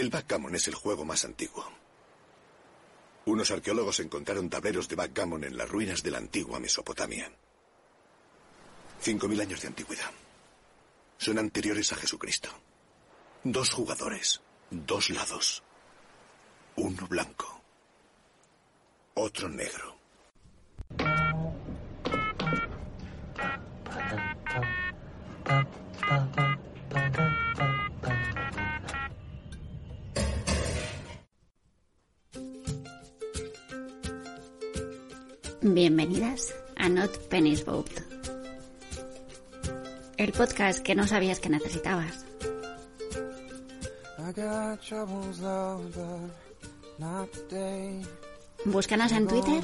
El backgammon es el juego más antiguo. Unos arqueólogos encontraron tableros de backgammon en las ruinas de la antigua Mesopotamia. Cinco mil años de antigüedad. Son anteriores a Jesucristo. Dos jugadores, dos lados. Uno blanco, otro negro. Bienvenidas a Not Penny's Boat. El podcast que no sabías que necesitabas. Búscanos en Twitter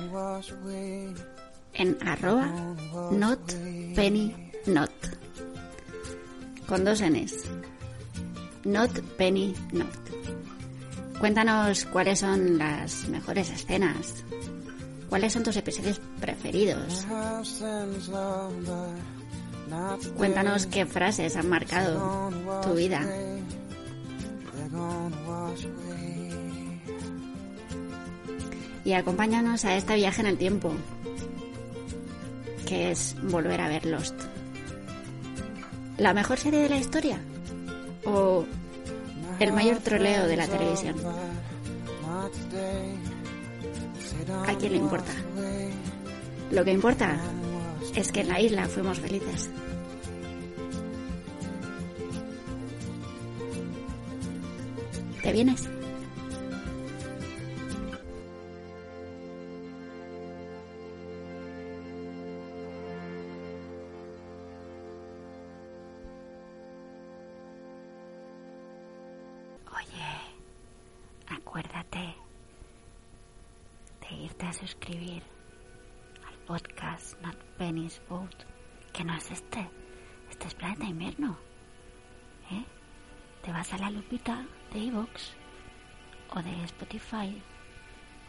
en arroba notpennynot con dos Ns. Not Penny Not. Cuéntanos cuáles son las mejores escenas, cuáles son tus episodios preferidos. Cuéntanos qué frases han marcado tu vida. Y acompáñanos a este viaje en el tiempo, que es volver a ver Lost. ¿La mejor serie de la historia? ¿O el mayor troleo de la televisión? ¿A quién le importa? Lo que importa es que en la isla fuimos felices. ¿Te vienes? Boat, que no es este, este es Planeta Invierno. ¿Eh? Te vas a la lupita de iVoox o de Spotify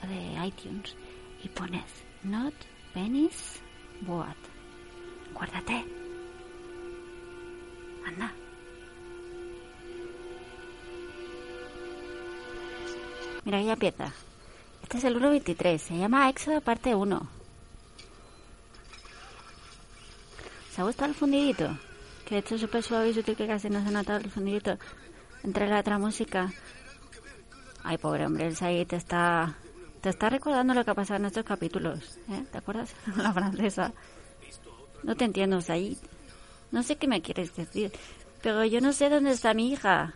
o de iTunes y pones Not Penny's Boat. Acuérdate. Anda. Mira, ya empieza. Este es el 1.23, se llama Éxodo parte 1. ¿Se ha gustado el fundidito? Que de hecho es súper suave y sutil que casi no se ha notado el fundidito entre la otra música. Ay, pobre hombre, el Said te está, te está recordando lo que ha pasado en estos capítulos. ¿eh? ¿Te acuerdas? la francesa. No te entiendo, Said. No sé qué me quieres decir, pero yo no sé dónde está mi hija.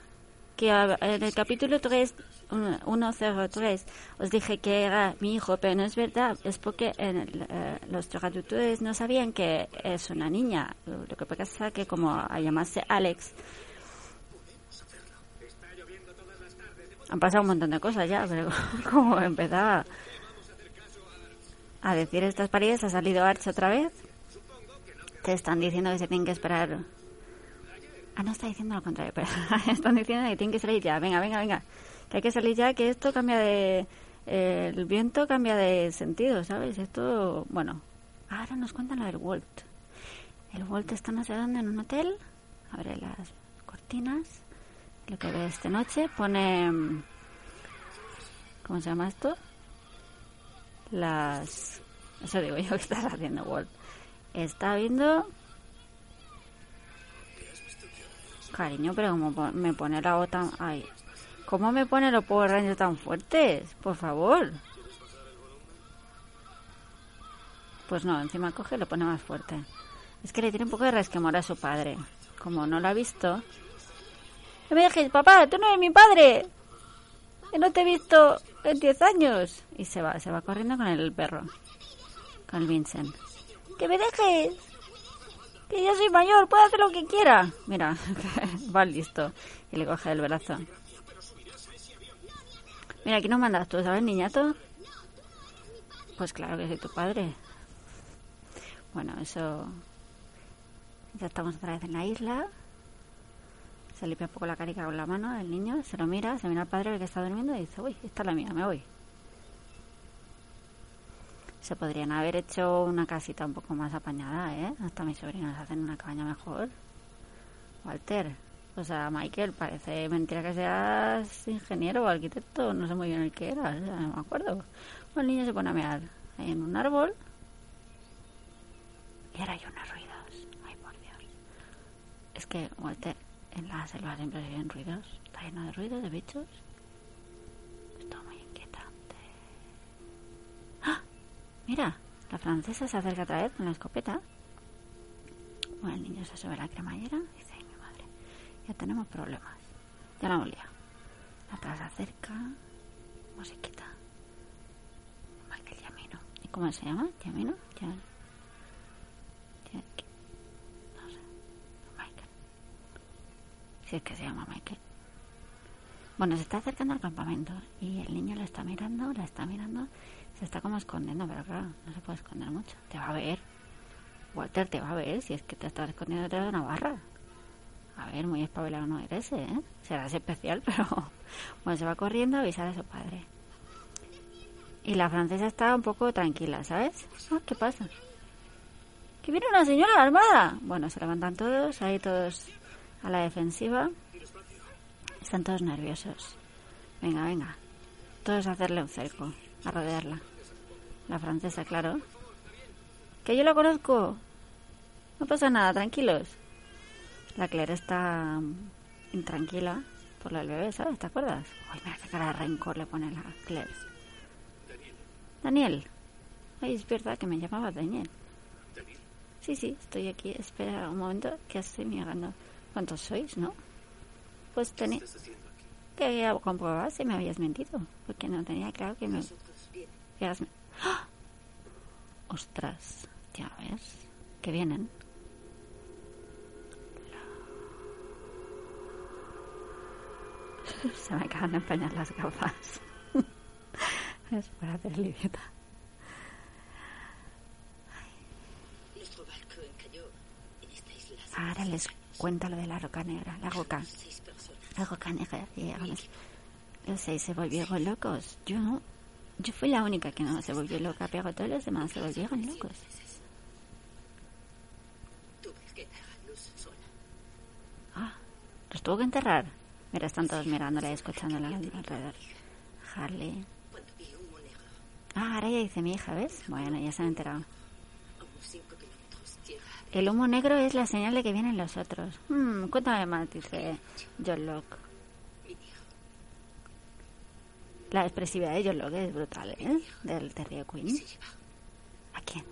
Que en el capítulo 3 103 os dije que era mi hijo, pero no es verdad, es porque en eh, los traductores no sabían que es una niña. Lo que pasa es que como a llamarse Alex, han pasado un montón de cosas ya, pero como empezaba a decir estas paredes, ha salido Arch otra vez. Te están diciendo que se tienen que esperar. Ah, no está diciendo lo contrario, están diciendo que tienen que salir ya. Venga, venga, venga que hay que salir ya, que esto cambia de... El viento cambia de sentido, ¿sabes? Esto, bueno, ahora nos cuentan lo del Walt. El Walt está no sé dónde, en un hotel, abre las cortinas, lo que ve esta noche, pone... ¿Cómo se llama esto? Las... Eso digo yo que estás haciendo Walt. Está viendo... Cariño, pero como me pone la bota... Ay, ¿Cómo me pone los Power Rangers tan fuertes? Por favor. Pues no, encima coge y lo pone más fuerte. Es que le tiene un poco de resquemor a su padre. Como no lo ha visto. No me dejes, papá, tú no eres mi padre. No te he visto en 10 años. Y se va, se va corriendo con el perro. Con el Vincent. Que me dejes. Que yo soy mayor, puedo hacer lo que quiera. Mira, va listo. Y le coge el brazo. Mira, aquí nos mandas tú, ¿sabes, niñato? Pues claro que soy tu padre. Bueno, eso... Ya estamos otra vez en la isla. Se limpia un poco la carica con la mano el niño, se lo mira, se mira al padre que está durmiendo y dice, uy, esta es la mía, me voy. Se podrían haber hecho una casita un poco más apañada, ¿eh? Hasta mis sobrinos hacen una cabaña mejor. Walter, o sea, Michael, parece mentira que seas ingeniero o arquitecto, no sé muy bien el que era, no me acuerdo. Bueno, el niño se pone a ahí en un árbol y ahora hay unos ruidos. Ay, por Dios. Es que, Walter, en la selva siempre se oyen ruidos. Está lleno de ruidos, de bichos. Está muy inquietante. ¡Ah! Mira, la francesa se acerca otra vez con la escopeta. Bueno, el niño se sube a la cremallera y dice, "Ay, mi madre, tenemos problemas. Ya la hemos liado. La acerca, musiquita. Michael Yamino. ¿Y cómo se llama? ¿Yamino? Ya. No sé. Michael. Si es que se llama Michael. Bueno, se está acercando al campamento y el niño la está mirando, la está mirando, se está como escondiendo, pero claro, no se puede esconder mucho. Te va a ver. Walter te va a ver si es que te estás escondiendo detrás de una barra. A ver, muy espabilado no eres, ¿eh? Serás especial, pero... Bueno, se va corriendo a avisar a su padre. Y la francesa está un poco tranquila, ¿sabes? Ah, ¿Qué pasa? ¡Que viene una señora armada! Bueno, se levantan todos, ahí todos a la defensiva. Están todos nerviosos. Venga, venga. Todos a hacerle un cerco, a rodearla. La francesa, claro. Que yo la conozco. No pasa nada, tranquilos. La Claire está mm, intranquila por del bebé, ¿sabes? ¿Te acuerdas? Uy, mira qué cara de rencor le pone la Claire. Daniel. Ay, es verdad que me llamaba Daniel. Sí, sí, estoy aquí. Espera un momento, que estoy mirando. ¿Cuántos sois, no? Pues tenía... Quería comprobar si me habías mentido. Porque no tenía claro que me... que ¡Ah! Ostras, ya ves. Que vienen. Se me acaban de empañar las gafas. es para hacer el idiota. Ahora les cuenta lo de la roca negra, la roca. La roca negra. Y los, seis se volvieron locos. Yo no. Yo fui la única que no se volvió loca, pero todos los demás se volvieron locos. Ah, los tuvo que enterrar. Mira, están todos mirándola y escuchándola alrededor. Harley. Ah, ahora ya dice mi hija, ¿ves? Bueno, ya se han enterado. El humo negro es la señal de que vienen los otros. Hmm, cuéntame más, dice John Locke. La expresividad de John Locke es brutal, ¿eh? Del Terry Queen. ¿A quién?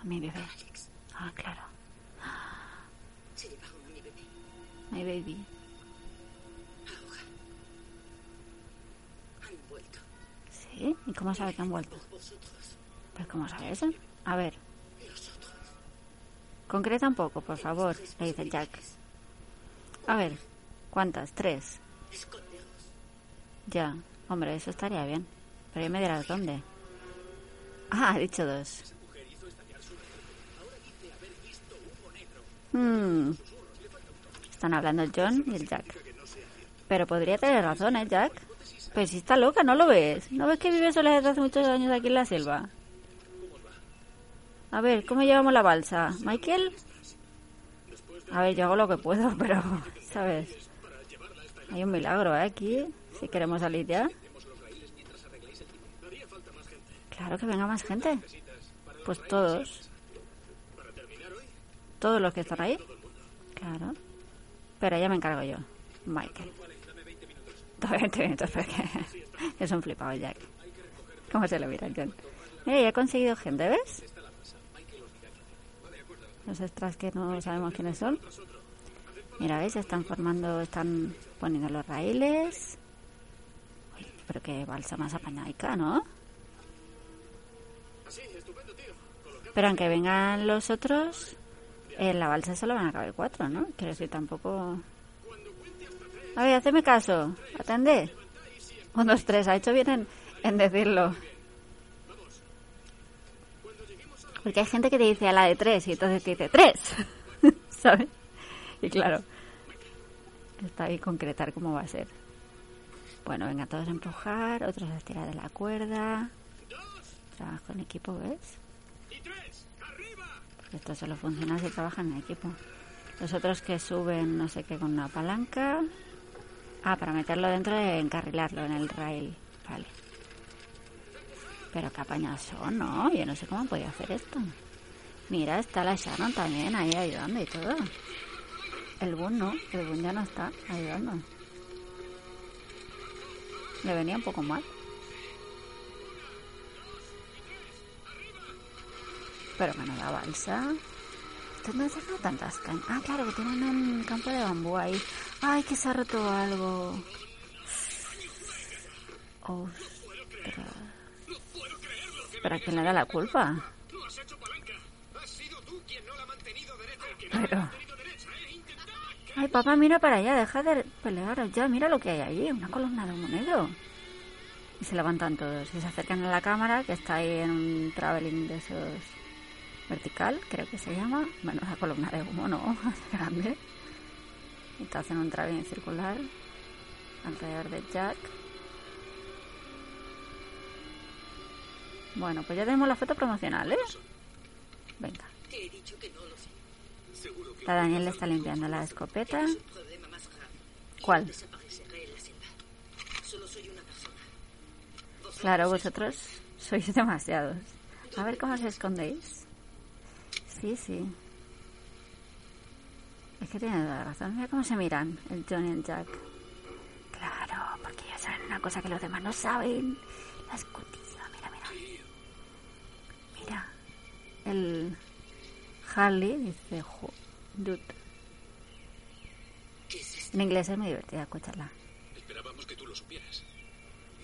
A mi bebé. Ah, claro. Cómo sabe que han vuelto? Pues ¿cómo sabe eso? A ver, concreta un poco, por favor, le dice Jack. A ver, ¿cuántas? Tres. Ya, hombre, eso estaría bien. Pero ya me dirás dónde. Ah, ha dicho dos. Hmm. Están hablando el John y el Jack. Pero podría tener razón, ¿eh, Jack? Pues si está loca, ¿no lo ves? ¿No ves que vive sola desde hace muchos años aquí en la selva? A ver, ¿cómo llevamos la balsa? ¿Michael? A ver, yo hago lo que puedo, pero, ¿sabes? Hay un milagro ¿eh? aquí, si queremos salir ya. Claro que venga más gente. Pues todos. Todos los que están ahí. Claro. Pero ya me encargo yo. Michael. Todavía 20 minutos porque es un flipado Jack. ¿Cómo se lo mira John? Mira, ya he conseguido gente, ¿ves? Los extras que no sabemos quiénes son. Mira, ¿ves? Están formando, están poniendo los raíles. Pero qué balsa más apañaica, ¿no? Pero aunque vengan los otros, en la balsa solo van a caber cuatro, ¿no? Quiero decir, tampoco... A ver, hacedme caso. Atended. Un, dos, tres. Ha hecho bien en, en decirlo. Porque hay gente que te dice a la de tres y entonces te dice tres. ¿Sabes? Y claro, está ahí concretar cómo va a ser. Bueno, venga, todos a empujar, otros a estirar de la cuerda. Trabajo en equipo, ¿ves? Porque esto solo funciona si trabajan en equipo. Los otros que suben, no sé qué, con una palanca. Ah, para meterlo dentro y encarrilarlo en el rail. Vale. Pero qué apañados son, ¿no? Yo no sé cómo podido hacer esto. Mira, está la Sharon también ahí ayudando y todo. El Boon no, el Boon ya no está ayudando. Le venía un poco mal. Pero bueno, la balsa. ¿Dónde sacado tantas cañas? Ah, claro, que tienen un campo de bambú ahí. Ay, que se ha roto algo. Ostras. ¿Para quién le da la culpa? Pero... Ay, papá, mira para allá, deja de pelear ya, mira lo que hay allí, una columna de humo negro. Y se levantan todos y se acercan a la cámara, que está ahí en un traveling de esos vertical, creo que se llama. Bueno, la columna de humo no, es grande. Y te hacen un traveling circular alrededor de Jack. Bueno, pues ya tenemos la foto promocional, ¿eh? Venga. La Daniel le está limpiando la escopeta. ¿Cuál? Desapareceré en la selva. Solo soy una persona. Vosotros Claro, vosotros sois demasiados. A ver cómo os escondéis. Sí, sí. Es que tiene toda la razón. Mira cómo se miran el John y el Jack. Claro, porque ellos saben una cosa que los demás no saben. La escotilla. Mira, mira. Mira. El Harley dice, "Jo- dude. ¿Qué es esto? En inglés es muy divertida escucharla. Esperábamos que tú lo supieras.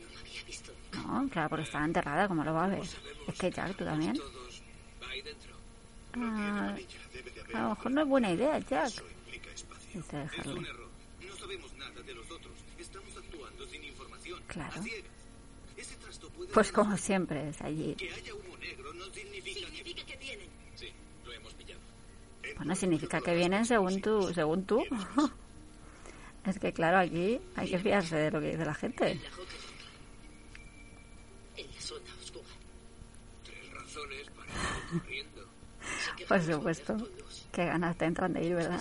No lo había visto. No, claro, porque está enterrada, como lo va a ver? Es que Jack, tú también. Ah, a lo mejor no es buena idea, Jack. eso implica espacio. Dice Harley. error. No sabemos nada de los otros. Estamos actuando sin información. Claro. A ciegas. Ese trasto puede Pues como siempre es allí. que haya humo negro no significa que... Significa que vienen. Sí, lo hemos pillado. Pues no significa que vienen según tú, según tú. Es que claro, aquí hay que fiarse de lo que dice la gente. La En la zona oscura. Tres razones para ir corriendo. Sé que Por supuesto. Qué ganas te entran de ir, ¿verdad?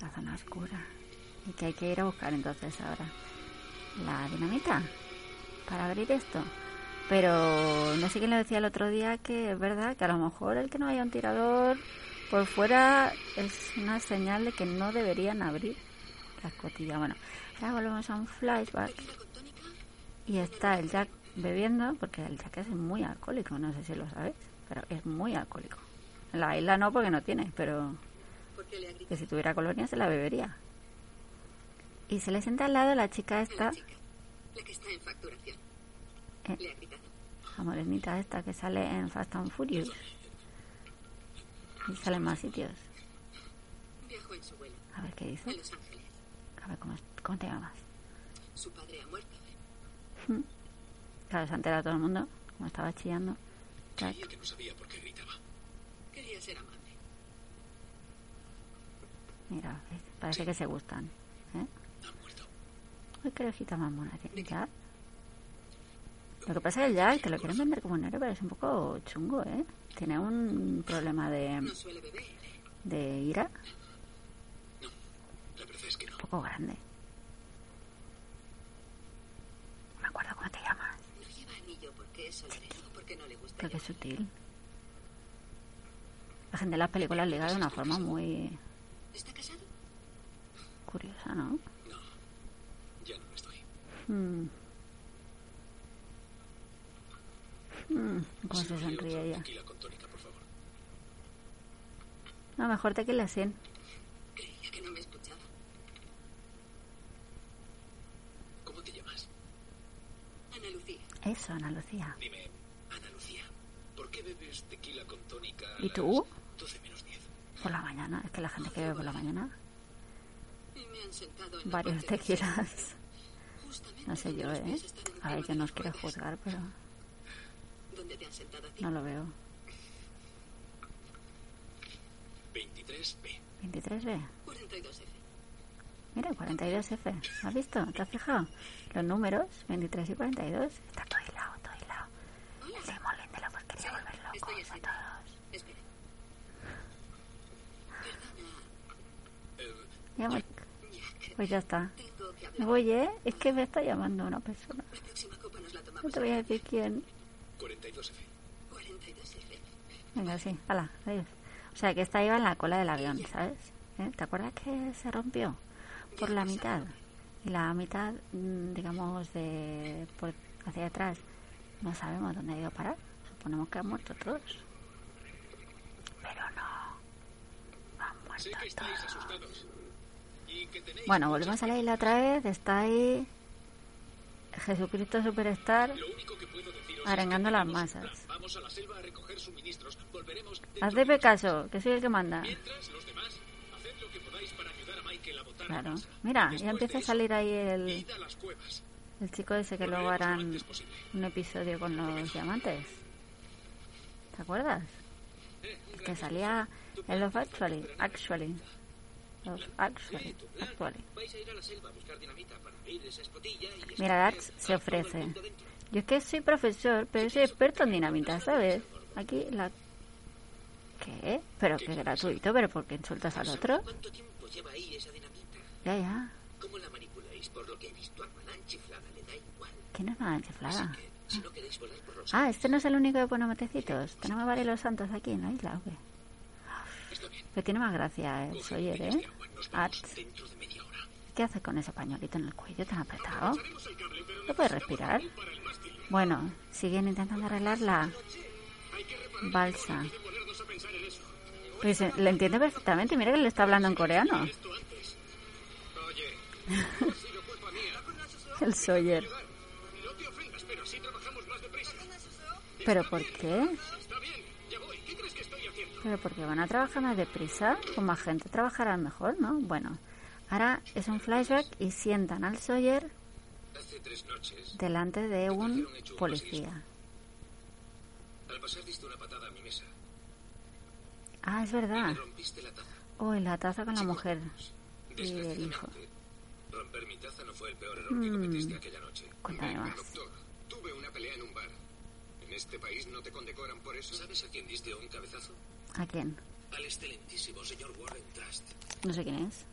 La zona oscura. Y que hay que ir a buscar entonces ahora. La dinamita. Para abrir esto. Pero no sé quién le decía el otro día que es verdad que a lo mejor el que no haya un tirador por fuera es una señal de que no deberían abrir la escotilla. Bueno, ahora volvemos a un flashback. Y está el Jack bebiendo, porque el Jack es muy alcohólico, no sé si lo sabéis, pero es muy alcohólico. En la isla no, porque no tiene, pero que si tuviera colonia se la bebería. Y se le sienta al lado la chica esta, La chica. La que está en facturación. Eh. Le la morenita esta que sale en Fast and Furious. Y sale en más sitios. Viajó en su vuelo. A ver qué dice. En Los Ángeles. A ver cómo, cómo te llamas. Su padre ha muerto. ¿eh? Claro, se ha enterado todo el mundo, como estaba chillando. Creía que no sabía por qué gritaba. Quería ser amable. Mira, parece que se gustan. ¿eh? Ha muerto. Uy, qué orejita más mona tiene Jack. Lo que pasa es que el Jack te lo quieren vender como un héroe, pero es un poco chungo, ¿eh? Tiene un problema de, No suele beber. ¿eh? de ira La verdad es que no. un poco grande. No me acuerdo cómo te llamas. No lleva anillo porque es porque no le gusta. Creo que es sutil. La gente en las películas liga de una forma muy ¿Está casado? curiosa, ¿no? Ya no lo estoy. Hmm. Hmm, ¿Cómo se sonríe ella? No, mejor tequila sin. Creía que no me escuchaba. ¿Cómo te llamas? Ana Lucía. Eso, Ana Lucía. Dime, Ana Lucía, ¿por qué bebes tequila con tónica a ¿Y tú? 12 menos 10. Por la mañana. Es que la gente que bebe por la mañana. Varios tequilas. No sé yo, ¿eh? A ver, yo no os quiero juzgar, pero no lo veo. 23B. 23B. 42F. Mira, 42F. ¿Has visto? ¿Te has fijado? Los números, 23 y 42. Está todo hilado, todo hilado. Simolín de la porquería volver Estoy locos a escrito. todos. Espera. Ya Pues ya está. Me voy, ¿eh? Es que me está llamando una persona. No te voy a decir quién. 42F. 42F. Venga, sí, hala, adiós. O sea, que esta iba en la cola del avión, ¿sabes? ¿Eh? ¿Te acuerdas que se rompió? Por la mitad. Y la mitad, mm, digamos, de por hacia atrás, no sabemos dónde ha ido a parar. Suponemos que han muerto todos. Pero no. Han muerto todos. Bueno, volvemos a la isla otra vez. Está ahí Jesucristo Superstar arengando las masas. Hacedme caso, que soy el que manda. los Claro. Mira, ya empieza a salir ahí el, el chico ese que luego harán un episodio con los diamantes. ¿Te acuerdas? Que salía en Love Actually. Actually. Love Actually. Actually. Vais a ir a la selva a buscar dinamita para abrir esa escotilla y... Mira, Dax se ofrece. Yo es que soy profesor, pero soy experto en dinamita, ¿sabes? Aquí la... ¿Qué? ¿Pero qué gratuito? ¿Pero por qué insultas al otro? Ya, ya. ¿Cómo la manipuláis? Por lo que he visto a Manán chiflada le da igual. ¿Quién es nada chiflada? Que si no los Ah, este no es el único que pone matecitos. Tenemos varios los santos aquí en la isla, ¿o qué? Pero tiene más gracia el Sawyer, ¿eh? Arts. ¿Qué hace con ese pañuelito en el cuello tan apretado? ¿No puede respirar? Bueno, siguen intentando arreglar la balsa. Pues eh, le entiende perfectamente. Mira que le está hablando en coreano. El Sawyer. ¿Pero por qué? ¿Pero porque van a trabajar más deprisa? Con más gente trabajarán mejor, ¿no? Bueno, ahora es un flashback y sientan al Sawyer delante de un policía. al pasar diste una patada a mi mesa. Ah, es verdad. Rompiste la taza. Uy, la taza con la mujer y el hijo. Romper mi taza no fue el peor error que cometiste aquella noche. Cuéntame más. doctor, tuve una pelea en un bar. ¿En este país no te condecoran por eso? ¿Sabes a quién diste un cabezazo? ¿A quién? Al excelentísimo señor Warren Trust, No sé quién es.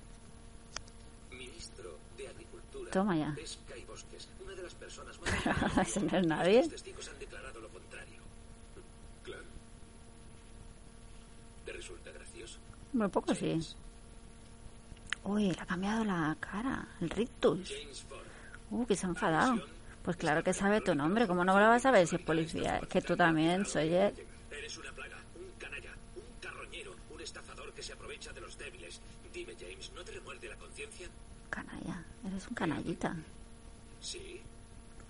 ministro de Agricultura, Toma ya. Pesca y Bosques. Una de las personas más... Ese no es nadie. Los testigos han declarado lo contrario. Claro. ¿Te resulta gracioso? Muy poco sí. Uy, le ha cambiado la cara. El rictus. James Ford. Uh, que se ha enfadado. Pues claro que sabe tu nombre. ¿Cómo no lo vas a saber si es policía? Es que tú también, Sawyer. Eres una plaga, un canalla, un carroñero, un estafador que se aprovecha de los débiles. Dime, James, ¿no te remuerde la conciencia? Canalla. Eres un canallita. Sí.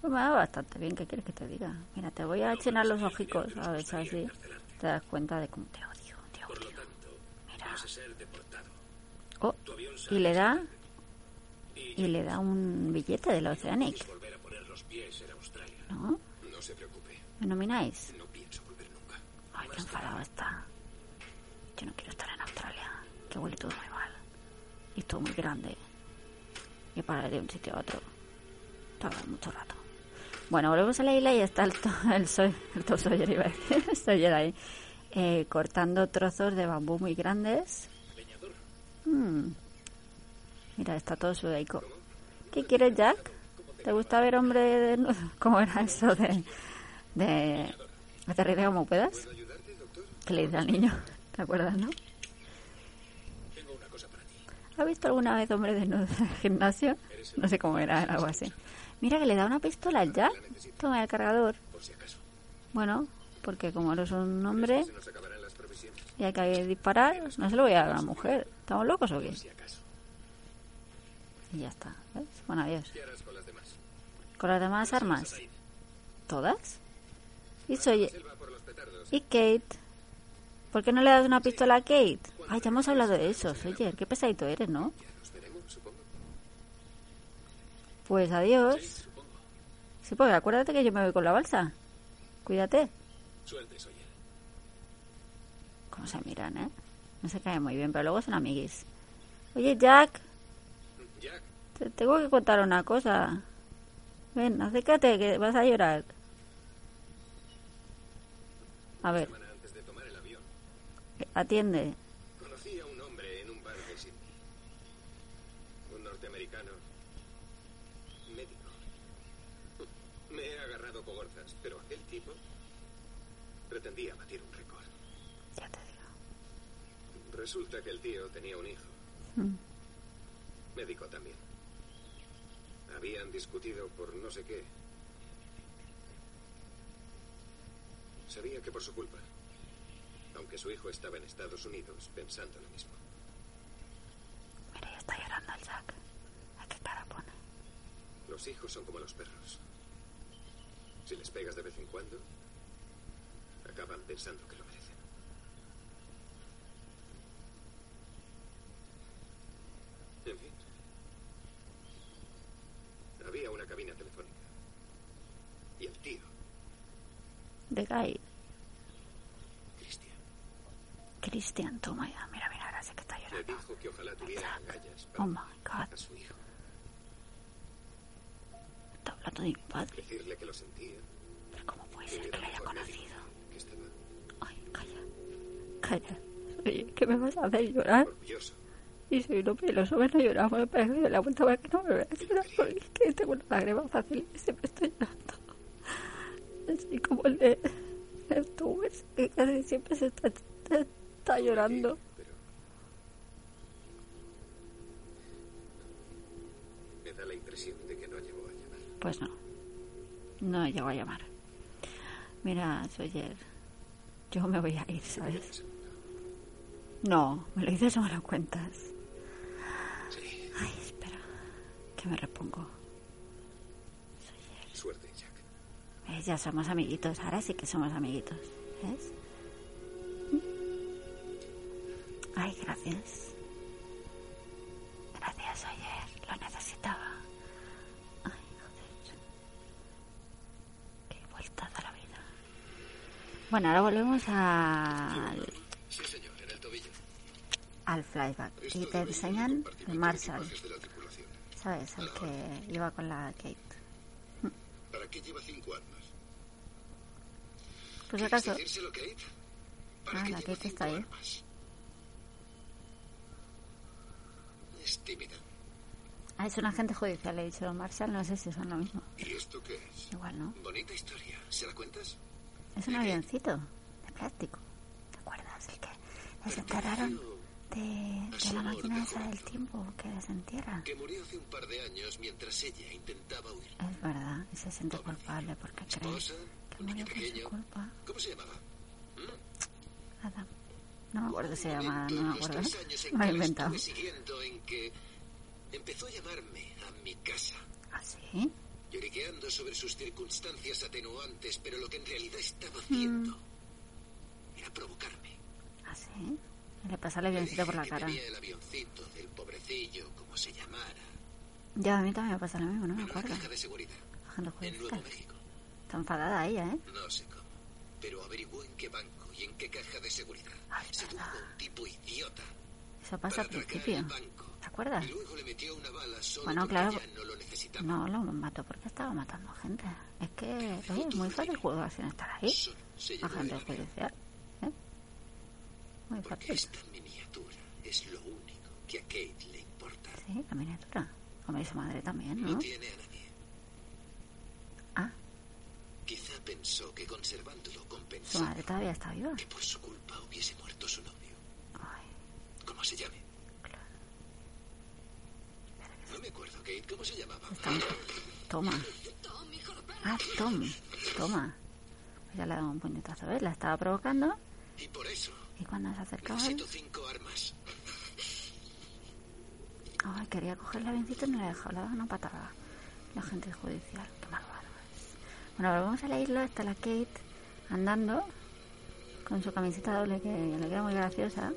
Pues me va bastante bien. ¿Qué quieres que te diga? Mira, te voy a achinar los ojicos. A ver si así te das cuenta de cómo te odio. Te Por lo odio. tanto, Mira. vas a ser deportado. Oh, y le da... y le da un billete del Oceanic. ¿No? No se preocupe, ¿Me nomináis? no pienso volver nunca. Ay, qué enfadado está. Yo no quiero estar en Australia, que huele todo muy mal. Y todo muy grande. Y para ir de un sitio a otro. Tarda mucho rato. Bueno, volvemos a la isla y está el, to, el, soy, el to ahí. eh, cortando trozos de bambú muy grandes. Mm. Mira, está todo sudaico. ¿Qué quieres, Jack? ¿Te gusta ver hombre desnudo? ¿Cómo era eso de... de... aterriza como puedas? que le dice al niño. ¿Te acuerdas, no? Tengo una cosa para ti. ¿Has visto alguna vez hombre desnudo en gimnasio? No sé cómo era, algo así. Mira que le da una pistola Jack. Toma el cargador. Bueno, porque como eres un hombre y hay que disparar, no se lo voy a dar a una mujer. ¿Estamos locos o qué? Y ya está. ¿ves? Bueno, adiós. ¿Qué harás con las demás? ¿Con las demás armas? ¿Todas? ¿Y soy... ¿Y Kate? ¿Por qué no le das una pistola a Kate? Ay, ya hemos hablado de eso, Sawyer. Qué pesadito eres, ¿no? Pues adiós. Sí, porque acuérdate que yo me voy con la balsa. Cuídate. Cómo se miran, ¿eh? No se caen muy bien, pero luego son amiguis. Oye, Jack, Jack, te tengo que contar una cosa. Ven, acércate, que vas a llorar. A ver, semana antes de tomar el avión, atiende. conocí a un hombre en un bar de Sydney. Un norteamericano médico. Me he agarrado cogorzas, pero aquel tipo pretendía batir un récord. Ya te digo. Resulta que el tío tenía un hijo. Mm. Médico también. Habían discutido por no sé qué. Sabía que por su culpa. Aunque su hijo estaba en Estados Unidos pensando lo mismo. Mira, ya está llorando el Jack. ¿A qué cara pone? Los hijos son como los perros. Si les pegas de vez en cuando, acaban pensando que lo merecen. En fin. Había una cabina telefónica. Y el tío, De Guy. Cristian, Cristian, toma ya. Mira, mira, ahora sí que está le llorando. dijo que ojalá tuviera agallas Oh my god. a su hijo. Está hablando de mi padre. Decirle que lo sentía, Pero ¿cómo puede ser que lo haya conocido? que estaba Ay, calla. Calla. Oye, ¿qué me vas a hacer llorar? orgulloso. Y soy un hombre y los hombres no lloramos. Me pego de la vuelta para que no me veas llorar. Porque es que tengo una lágrima fácil y siempre estoy llorando. Así como el de el tubers, que casi siempre se está, está llorando. Pero me da la impresión de que no llegó a llamar. Pues no. No llegó a llamar. Mira, Sawyer, yo me voy a ir, ¿sabes? No, me lo dices o me lo cuentas. Sí, Ay, espera, que me repongo. suerte, Jack. ¿Ves? Ya somos amiguitos, ahora sí que somos amiguitos. ¿Ves? Ay, gracias. Gracias, Oyer, lo necesitaba. Ay, joder. Qué vuelta da la vida. Bueno, ahora volvemos al, Sí, señor, en el tobillo. al. Esto Y te enseñan el Marshall. ¿sabes? El que iba con la Kate. ¿Para qué lleva cinco armas? Pues acaso, ¿Decírselo, Kate? ¿Para Ah, la Kate está ahí. armas? Es tímida. ah, es un agente judicial, le he dicho Marshall, no sé si son lo mismo. ¿Y esto qué es? Igual, ¿no? Bonita historia. ¿Se la cuentas? Es un avioncito de plástico. ¿Te acuerdas? El que les enterraron de, de la máquina esa del tiempo que les entierra. Que murió hace un par de años mientras ella intentaba huir. Es verdad, y se siente culpable porque cree que murió por su culpa. ¿Cómo se llamaba? Adam. No me acuerdo se llama, no me acuerdo. Me lo he inventado. en que empezó a llamarme a mi casa. ¿Ah, sí? lloriqueando sobre sus circunstancias atenuantes, pero lo que en realidad estaba haciendo Mm. era provocarme. ¿Ah, sí? Le pasa el avioncito por la cara. tenía el avioncito del pobrecillo, como se llamara, Ya, a mí también me pasa lo mismo, no me acuerdo. caja de seguridad Agente en Nuevo judicial. México. Está enfadada ella, ¿eh? No sé cómo, pero averiguó en qué banco y en qué caja de seguridad. Ay, Sedujo verdad. a un tipo idiota Eso pasa al principio. ¿Te acuerdas? Y luego le metió una bala solo Bueno, claro. no lo. No, lo mató porque estaba matando gente. Es que, es muy fácil jugar sin estar ahí. Se Agente judicial. ¿eh? Muy Porque fácil. esta miniatura es lo único que a Kate le importa. Sí, la miniatura. Y su madre también, No ¿no? tiene a nadie. Ah, Quizá pensó que conservándolo su compensaba madre todavía está viva. que por su culpa hubiese muerto su novio. Ay, ¿Cómo se llame? No me acuerdo, Kate. ¿Cómo se llamaba? Toma. Ah, Tom. Toma. Ya le ha dado un puñetazo, ¿ves? La estaba provocando Y por eso y cuando se acercaba él... necesito cinco armas. Ay, quería coger el avioncito y no le dejó. Le ha dado una patada. La gente judicial. Bueno, volvemos a la isla. Está la Kate andando con su camiseta doble que le queda muy graciosa.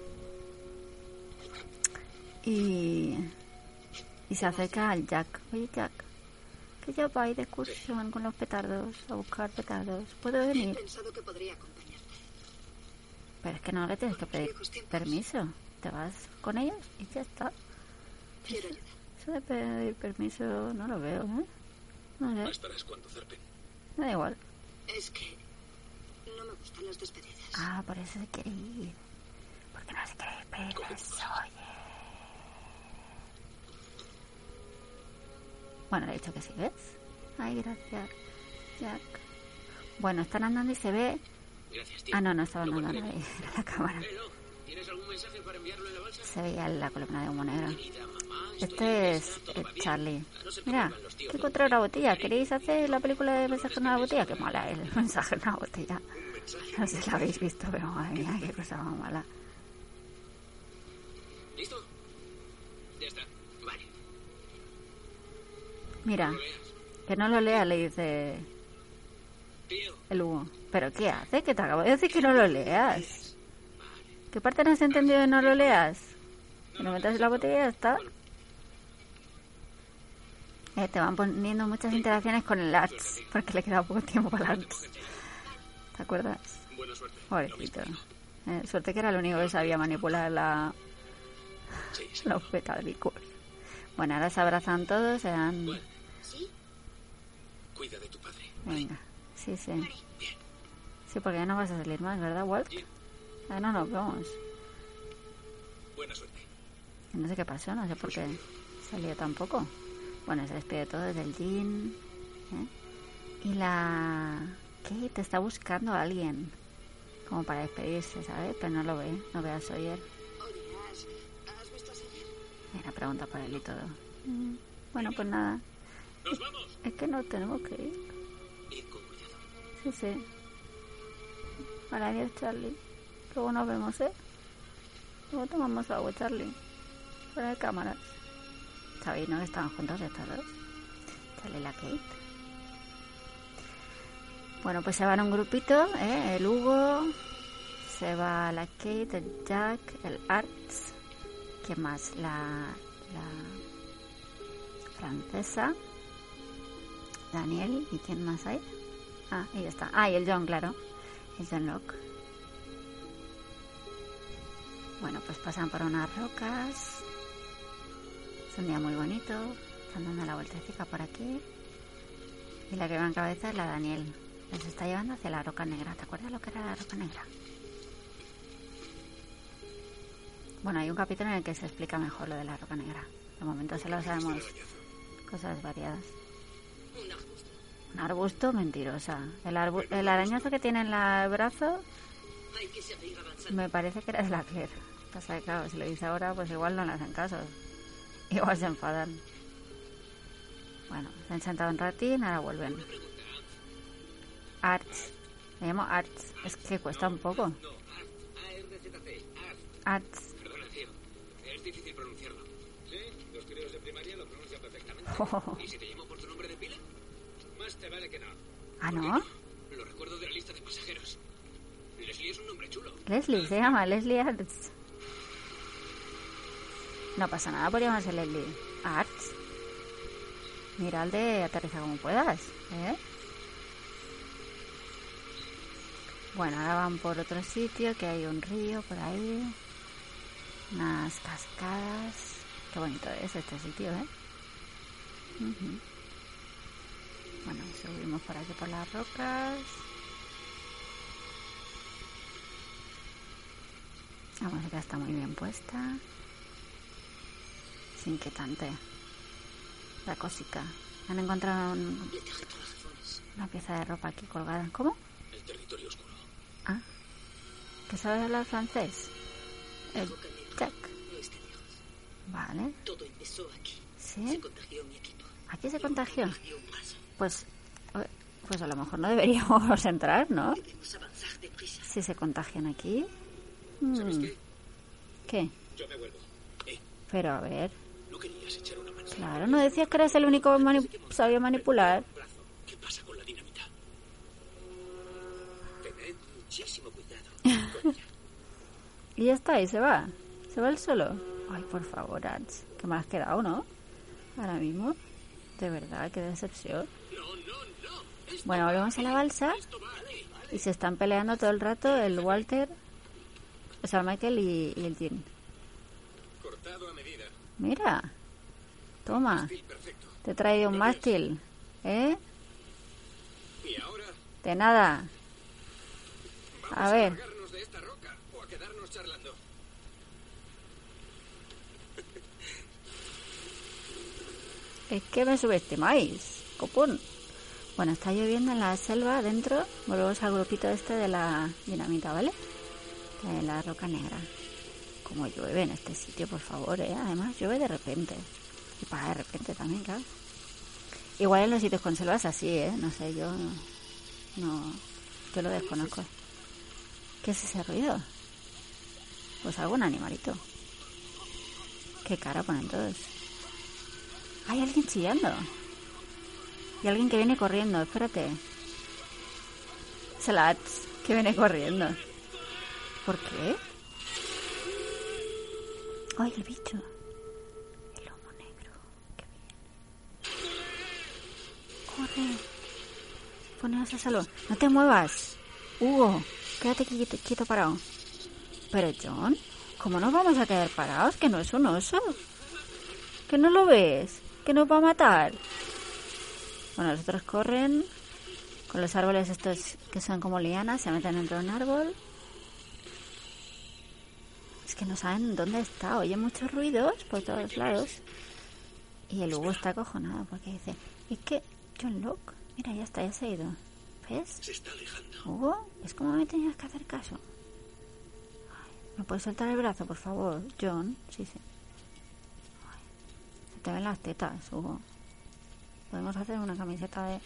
Y, y se acerca al Jack. Oye, Jack, Que ya va a ir de excursión con los petardos, a buscar petardos. ¿Puedo He venir? pensado que podría acompañarte. Pero es que no le tienes que pedir permiso. Te vas con ellos y ya está. Quiero ayudar. Eso de pedir permiso no lo veo, ¿eh? No sé, Estarás cuando zarpen. Me da igual. Es que no me gustan las despedidas. Ah, por eso se quiere ir. Porque no se quiere oye. Bueno, le he dicho que sí, ¿ves? Ay, gracias, Jack. Bueno, están andando y se ve... Gracias, tío. Ah, no, no estaba andando nadie. Era la cámara. Se veía la columna de humo negro. Este es eh. Charlie. Ah, Mira, que encontré una botella. ¿Queréis hacer la película de mensaje en una botella? Qué mala es el mensaje en una botella. No sé si la habéis visto, pero madre mía, qué cosa más mala. ¿Listo? Ya está. Vale. Mira, que no lo lea, le dice el Hugo. ¿Pero qué hace? Que te acabo de decir que no lo leas. ¿Qué parte no has entendido de no lo leas? Que lo metas la botella y ya está. Eh, te van poniendo muchas interacciones con el Arts, porque le queda poco tiempo para el Arts. ¿Te acuerdas? buena suerte. Pobrecito. Eh, suerte que era el único que sabía manipular la, Sí, sí. los petardicos. Bueno, ahora se abrazan todos, se dan... Cuida de tu padre. Venga, sí, sí. Sí, porque ya no vas a salir más, ¿verdad, Walt? Ya no nos vemos. Buena suerte. No sé qué pasó, no sé por qué salió tampoco. Bueno, se despide todo desde el Jean. ¿eh? Y la... Kate está buscando a alguien. Como para despedirse, ¿sabes? Pero no lo ve, no ve a Sawyer. Oye, ¿has, ¿has visto a Sawyer? Mira, pregunta por él y todo. Mm, Bueno, pues nada. ¡Nos vamos! Es que no tenemos que ir. Sí, sí. Vale, adiós, Charlie. Luego nos vemos, ¿eh? Luego tomamos agua, Charlie. Fuera de cámaras. ¿Sabéis, no? Estaban juntos estos dos. Charlie y la Kate. Bueno, pues se van un grupito, ¿eh? El Hugo, se va la Kate, el Jack, el Arts. ¿Quién más? La, la francesa. Daniel. ¿Y quién más hay? Ah, ahí está. Ah, y el John, claro. El John Locke. Bueno, pues pasan por unas rocas. Es un día muy bonito. Están dando la vueltecita por aquí. Y la que va en cabeza es la Daniel. Les está llevando hacia la roca negra. ¿Te acuerdas lo que era la roca negra? Bueno, hay un capítulo en el que se explica mejor lo de la roca negra. De momento solo sabemos cosas variadas. Un arbusto. Mentirosa. El, arbu- el arañazo que tiene en la- el brazo Me parece que era de la Claire. Pasa que, claro, si lo dice ahora, pues igual no le hacen caso. Igual se enfadan. Bueno, se han sentado un ratín, ahora vuelven. Arts. Me llamo Arts. Es que cuesta un poco. Arts. Perdona, tío. Es difícil pronunciarlo. Sí, los críos de primaria lo pronuncian perfectamente. ¿Y si te llamo por tu nombre de pila? Más te vale que no. Ah, ¿no? Leslie, se llama Leslie Arts. No pasa nada por llamarse Leslie. Arts. Mira de aterriza como puedas, ¿eh? Bueno, ahora van por otro sitio, que hay un río por ahí. Unas cascadas. Qué bonito es este sitio, ¿eh? Ujú. Bueno, subimos por aquí por las rocas. La música está muy bien puesta. Es inquietante. La cosica. Han encontrado un- una pieza de ropa aquí colgada. ¿Cómo? El territorio oscuro. Ah. ¿Que sabe hablar francés? El está lejos. Vale. Todo empezó aquí. ¿Sí? Se contagió mi equipo. Aquí se contagió. Pues, eh, pues a lo mejor no deberíamos entrar, ¿no? Si se contagian aquí. ¿Sabes Mm, qué? ¿Qué? Yo me vuelvo. Eh, Pero a ver. ¿no querías echar una mano? Claro, no decías que eras el único mani- sabía manipular. Brazo. ¿Qué pasa con la dinamita? Tened muchísimo cuidado. con ella. Y ya está, y se va. Se va él solo. Ay, por favor, Ats. Que me has quedado, ¿no? Ahora mismo. De verdad, qué decepción. Bueno, volvemos a la balsa y se están peleando todo el rato el Walter, o sea, el Michael y, y el Jim. Cortado a medida. Mira, toma, te he traído un mástil, ¿eh? Y ahora, De nada. A ver, de esta roca o a quedarnos charlando. es que me subestimáis, copón. Bueno, está lloviendo en la selva adentro. Volvemos al grupito este de la dinamita, ¿vale? De la roca negra. Como llueve en este sitio, por favor, ¿eh? Además, llueve de repente. Y para de repente también, claro. Igual en los sitios con selvas así, ¿eh? No sé, yo no... Yo lo desconozco. ¿Qué es ese ruido? Pues algún animalito. Qué cara ponen todos. Hay alguien chillando. Y alguien que viene corriendo, espérate. Slats, que viene corriendo. ¿Por qué? Ay, el bicho. El lomo negro. Corre. Poneos a salvo. No te muevas. Hugo, quédate quieto, quieto parado. Pero John, ¿cómo nos vamos a quedar parados? Que no es un oso. Que no lo ves. Que nos va a matar. Bueno, los otros corren con los árboles estos que son como lianas, se meten dentro de un árbol. Es que no saben dónde está, oyen muchos ruidos por todos lados. Y el Hugo está acojonado porque dice, es que John Locke, mira, ya está, ya se ha ido. ¿Ves? Se está alejando. Hugo, es como me tenías que hacer caso. Ay, ¿Me puedes soltar el brazo, por favor, John? Sí, sí. Ay, se te ven las tetas, Hugo. Podemos hacer una camiseta de,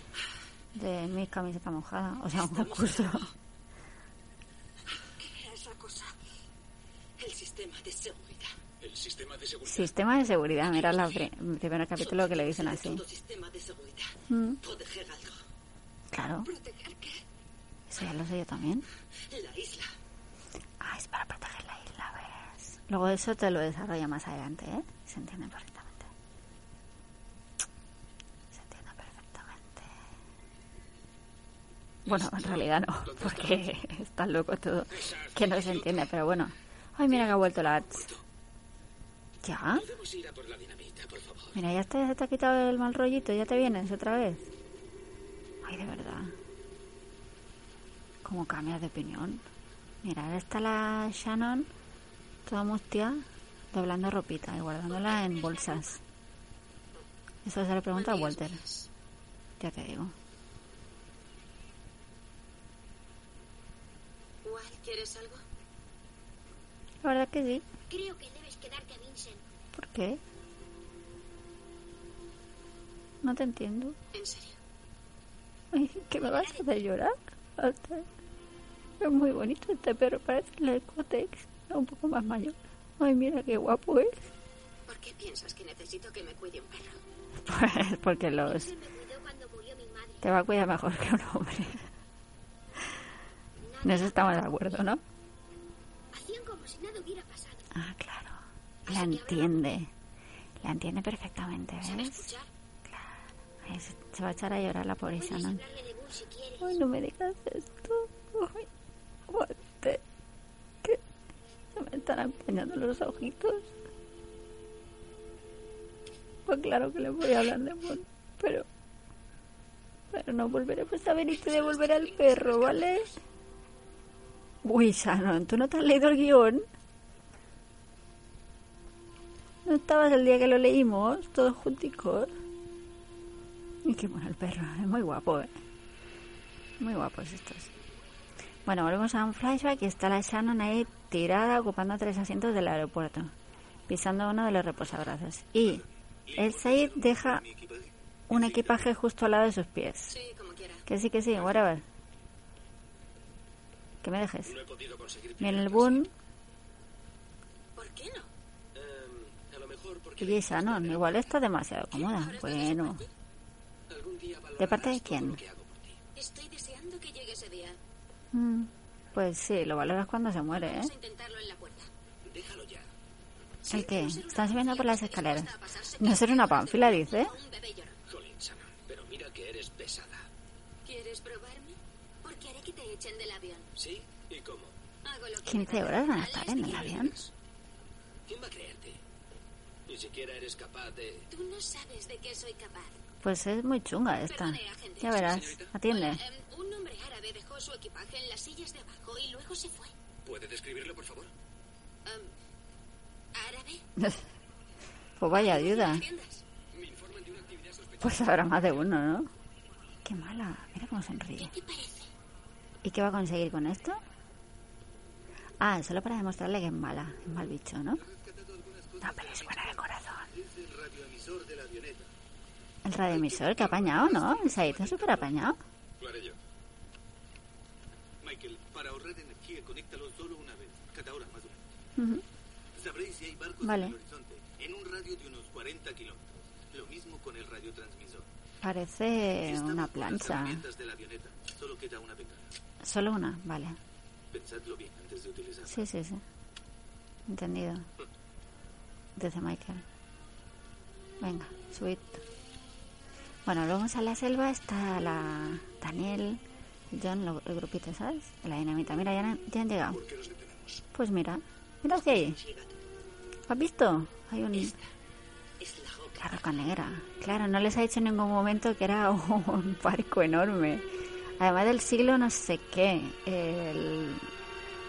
de mi camiseta mojada, o sea, un concurso. ¿Qué es la cosa? El sistema de seguridad. El sistema de seguridad. Sistema de seguridad, mira la el primer capítulo que le dicen así. Todo sistema de seguridad. Mm, Proteger algo. claro, ¿Proteger qué? eso ya lo sé yo también. La isla. Ah, es para proteger la isla, ¿ves? Luego eso te lo desarrolla más adelante, ¿eh? Se entiende perfectamente. Se entiende perfectamente. Bueno, en realidad no, porque está loco todo, que no se entiende, pero bueno. Ay, mira que ha vuelto la. ¿Ya? Mira, ya te, se te ha quitado el mal rollito, ya te vienes otra vez. Ay, de verdad. ¿Cómo cambias de opinión? Mira, ahora está la Shannon, toda mustia, doblando ropita y guardándola en bolsas. Eso se le pregunta a Walter. Ya te digo. ¿quieres algo? La verdad que sí. Creo que debes quedarte, Vincent. ¿Por qué? No te entiendo. En serio. ¿qué me vas a hacer llorar? Es muy bonito este perro, parece el Cotex, un poco más mayor. Ay, mira qué guapo es. ¿Por qué piensas que necesito que me cuide un perro? Pues porque los... Me cuidó cuando murió mi madre. Te va a cuidar mejor que un hombre. En eso estamos de acuerdo, ¿no? Hacían como si nada hubiera pasado. Ah, claro. La entiende. La entiende perfectamente, ¿Sabe ¿ves? escuchar? Ay, se, se va a echar a llorar la pobre Puedes Shannon. hablarle de Bull si quieres. Ay, no me digas esto. Ay, aguante. Que se me están empañando los ojitos. Pues claro que le voy a hablar de Bull, pero... Pero no volveremos a ver y te devolveré al perro, ¿vale? Uy, Shannon, ¿tú no te has leído el guion? ¿No estabas el día que lo leímos, todos junticos? Y qué bueno el perro, es muy guapo, ¿eh? Muy guapos estos. Bueno, volvemos a un flashback y está la Shannon ahí tirada ocupando tres asientos del aeropuerto, pisando uno de los reposabrazos. Y el Said deja un equipaje justo al lado de sus pies. Sí, como quiera. Que sí, que sí, whatever. Que me dejes. No he podido conseguir Viene el Boon ¿Por qué no? Em, a lo mejor porque y Shannon. Igual está demasiado cómoda. Bueno. ¿De parte de quién? Estoy deseando que llegue ese día. Mm, Pues sí, lo valoras cuando se muere, ¿eh? Vamos a intentarlo en la puerta. Déjalo ya. ¿El qué? Están subiendo por las escaleras. No ser una pánfila, dice. Porque haré que te echen del avión. ¿Sí? ¿Y cómo? Hago lo que 15 horas van a estar en el avión. ¿Quién va a creerte? Ni siquiera eres capaz de... Tú no sabes de qué soy capaz. Pues es muy chunga esta. Perdone. Ya verás. Atiende. Hola, em, un hombre árabe dejó su equipaje en las sillas de abajo y luego se fue. ¿Puede describirlo, por favor? Em, ¿Árabe? Pues vaya ayuda. Pues habrá más de uno, ¿no? Qué mala. Mira cómo sonríe. ¿Qué te parece? ¿Y qué va a conseguir con esto? Ah, solo para demostrarle que es mala. Es mal bicho, ¿no? No, pero es buena de corazón. El radioemisor que ha apañado, ¿no? El Saito súper apañado. Michael, para ahorrar energía, conéctalo solo una vez, cada hora más o menos. Ujú. Sabréis si hay barcos Vale. en el horizonte, en un radio de unos 40 kilómetros. Lo mismo con el radiotransmisor. Parece una plancha. Solo queda una. Solo una, vale. Pensadlo bien antes de utilizarla. Sí, sí, sí. Entendido. Dice Michael. Venga, subid. Bueno, luego en la selva está la Daniel, John, lo- el grupito, ¿sabes? La dinamita. Mira, ya han, ya han llegado. ¿Por qué los detenemos? Pues mira, mira hacia ahí. ¿Has visto? Hay un... Es la roca. La roca negra. Claro, no les ha dicho en ningún momento que era un barco enorme. Además del siglo no sé qué. El...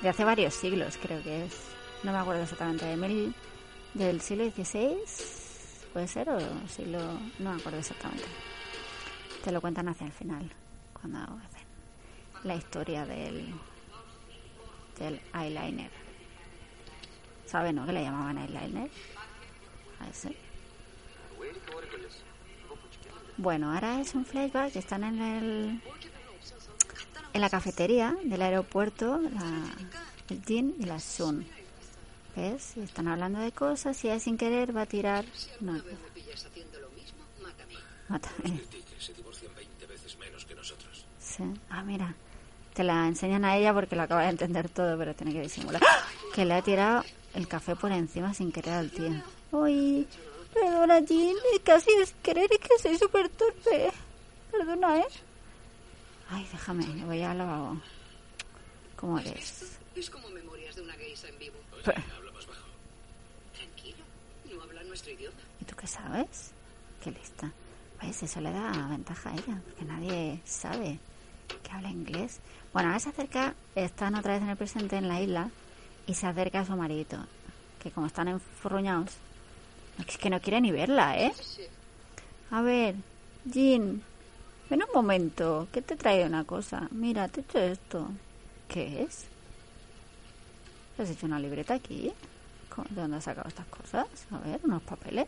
De hace varios siglos creo que es. No me acuerdo exactamente. De mil... Del siglo XVI. ¿Puede ser? O siglo... No me acuerdo exactamente. Te lo cuentan hacia el final. Cuando hacen la historia del... Del eyeliner. ¿Sabe, no? Que le llamaban eyeliner. A ese. Bueno, ahora es un flashback. Están en el en la cafetería del aeropuerto, la, el Jin y la Sun. ¿Ves? Están hablando de cosas y ella sin querer va a tirar. Lo mismo, mátame. mátame. Tigres se divorcian 20 veces menos que nosotros. Sí. Ah, mira. Te la enseñan a ella porque lo acaba de entender todo, pero tiene que disimular. ¡Ah! Que le ha tirado el café por encima sin querer al tío. Uy, perdona, Jin. Casi es querer y que soy súper torpe. Perdona, ¿eh? Ay, déjame, me voy al lavabo. ¿Cómo eres? Es como memorias de una geisha en vivo. Pe- Habla más bajo. Tranquilo, no habla nuestro idioma. ¿Y tú qué sabes? Qué lista. ¿Ves? Eso le da ventaja a ella, porque nadie sabe que habla inglés. Bueno, ahora se acerca, están otra vez en el presente en la isla, y se acerca a su maridito, que como están enfurruñados, es que no quiere ni verla, ¿eh? A ver, Jean, ven un momento, que te trae una cosa. Mira, te he hecho esto. ¿Qué es? ¿Has hecho una libreta aquí? ¿Cómo- ¿De dónde has sacado estas cosas? A ver, unos papeles.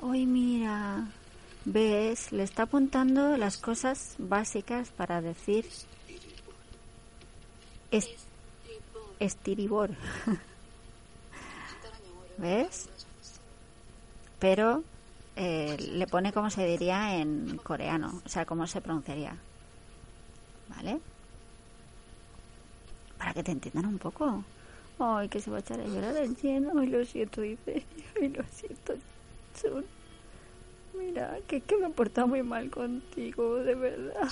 Uy, mira. ¿Ves? Le está apuntando las cosas básicas para decir... Es... Estiribor. ¿Ves? Pero eh, le pone como se diría en coreano, o sea, cómo se pronunciaría. ¿Vale? Para que te entiendan un poco. Ay, que se va a echar a llorar el lleno. Ay, lo siento, dice. Ay, lo siento, Chun. Mira, que, que me he portado muy mal contigo, de verdad.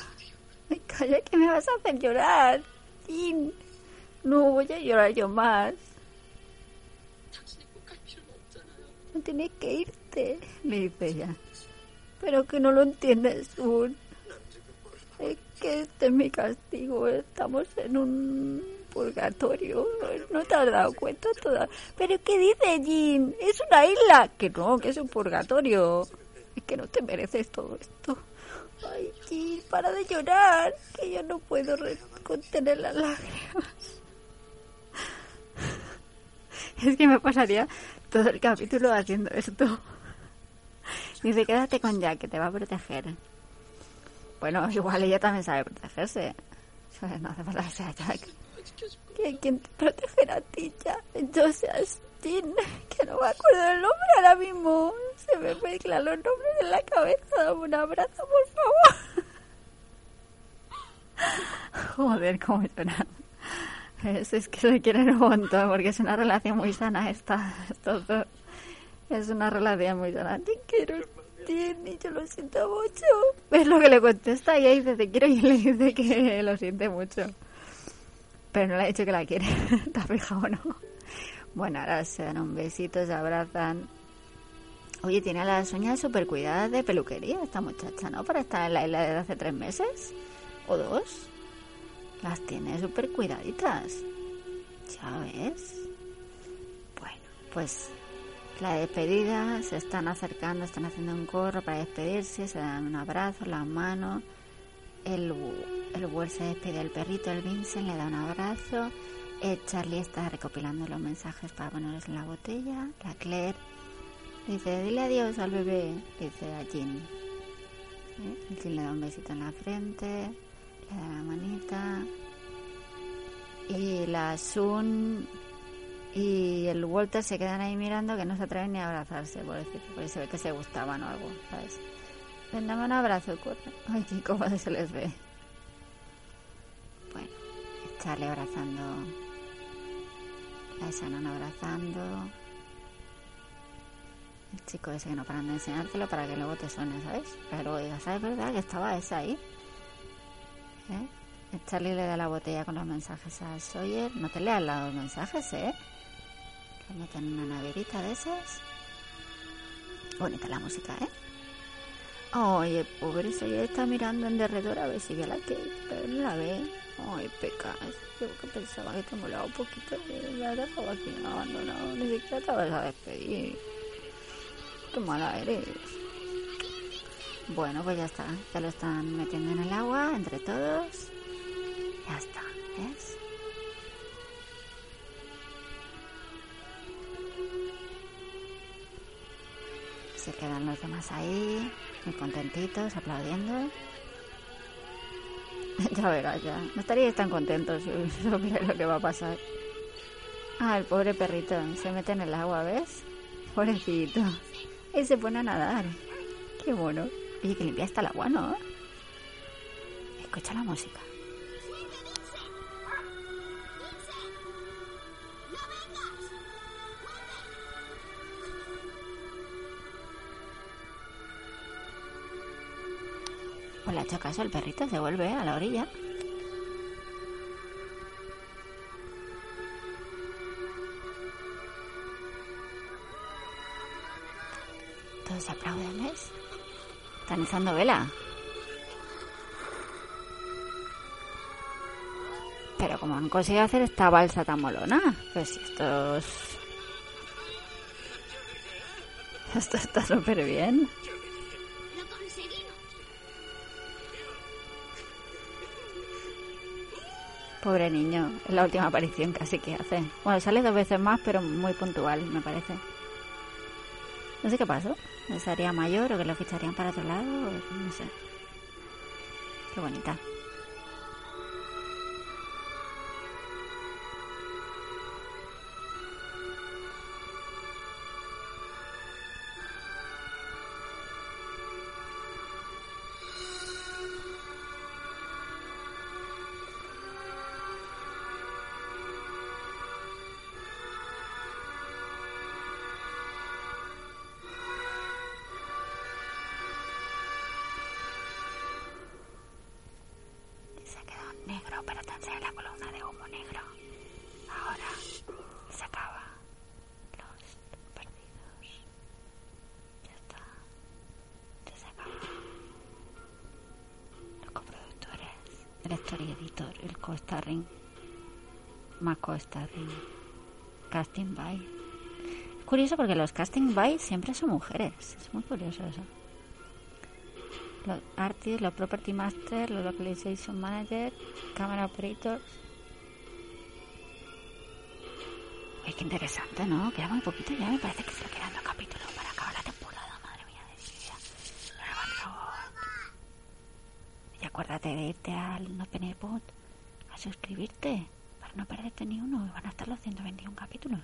Ay, calla, que me vas a hacer llorar. Jin. No voy a llorar yo más. No tienes que irte, le dice ella. Pero que no lo entiendes. Es que este es mi castigo. Estamos en un purgatorio. No te has dado cuenta toda. ¿Pero qué dice Jin? Es una isla. Que no, que es un purgatorio. Es que no te mereces todo esto. Ay, Jin, para de llorar. Que yo no puedo contener las lágrimas. Es que me pasaría todo el capítulo haciendo esto. Dice, quédate con Jack, que te va a proteger. Bueno, igual ella también sabe protegerse. No hace falta que sea Jack. ¿Que ¿Quién te protegerá a ti, Jack? Yo seas que no me acuerdo del nombre ahora mismo. Se me mezclan los nombres en la cabeza. Dame un abrazo, por favor. Joder, cómo suena. Es, es que se quieren un montón porque es una relación muy sana esta, estos dos. Es una relación muy sana. Te quiero. Tierni, yo lo siento mucho. Es lo que le contesta y ella dice, te quiero, y le dice que lo siente mucho. Pero no le ha dicho que la quiere. ¿Te has fijado no? Bueno, ahora se dan un besito, se abrazan. Oye, tiene las uñas súper cuidadas de peluquería esta muchacha, ¿no? Para estar en la isla desde hace tres meses o dos. Las tiene súper cuidaditas. Ya ves. Bueno, pues la despedida, se están acercando, están haciendo un corro para despedirse, se dan un abrazo, las manos. El, el se despide del perrito, el Vincent le da un abrazo. El Charlie está recopilando los mensajes para ponerlos en la botella. La Claire dice, dile adiós al bebé, dice a Jean. ¿Eh? Jean le da un besito en la frente, le da la manita. Y la Sun y el Walter se quedan ahí mirando que no se atreven ni a abrazarse, por decir, porque se ve que se gustaban o algo, ¿sabes? Ven, un abrazo, corre. Ay, qué cómo se les ve. Bueno, Charlie abrazando. La Shannon abrazando. El chico ese que no paran de enseñártelo para que luego te suene, ¿sabes? Pero digas, ¿sabes verdad que estaba esa ahí? ¿Eh? Charlie le da la botella con los mensajes a Sawyer. No te leas los mensajes, ¿eh? En una neverita de esas. Bonita la música, ¿eh? Oye, pobre Sawyer está mirando en derredor a ver si ve la Kate, pero no la ve. Ay, pecas. Yo que pensaba que te molaba un poquito y has dejado aquí abandonado. Ni siquiera te vas a despedir. Qué mala eres. Bueno, pues ya está. Ya lo están metiendo en el agua entre todos. Ya está, ¿ves? Se quedan los demás ahí, muy contentitos, aplaudiendo. ya verás, ya. No estaríais tan contentos si lo que va a pasar. Ah, el pobre perrito se mete en el agua, ¿ves? Pobrecito. Y se pone a nadar. Qué bueno. Oye, que limpia está el agua, ¿no? Escucha la música. Le ha hecho caso el perrito, se vuelve a la orilla. Todos aplauden, ¿ves? Están izando vela. Pero como han conseguido hacer esta balsa tan molona, pues estos... Esto está súper bien. Pobre niño, es la última aparición casi que hace. Bueno, sale dos veces más, pero muy puntual, me parece. No sé qué pasó. ¿Sería mayor o que lo ficharían para otro lado? No sé. Qué bonita. La columna de humo negro. Ahora se acaba. Los perdidos. Ya está. Ya se acaba. Los coproductores, el story editor, el co-starring, más co-starring, casting by. Curioso porque los casting by siempre son mujeres. Es muy curioso eso los artists, los property masters, los localization manager, camera operators. Ay, qué interesante, ¿no? Queda muy poquito ya, me parece que se le quedan dos capítulos para acabar la temporada, madre mía de mi vida. Y acuérdate de irte al No Penepot a suscribirte para no perderte ni uno. Van a estar los 121 capítulos.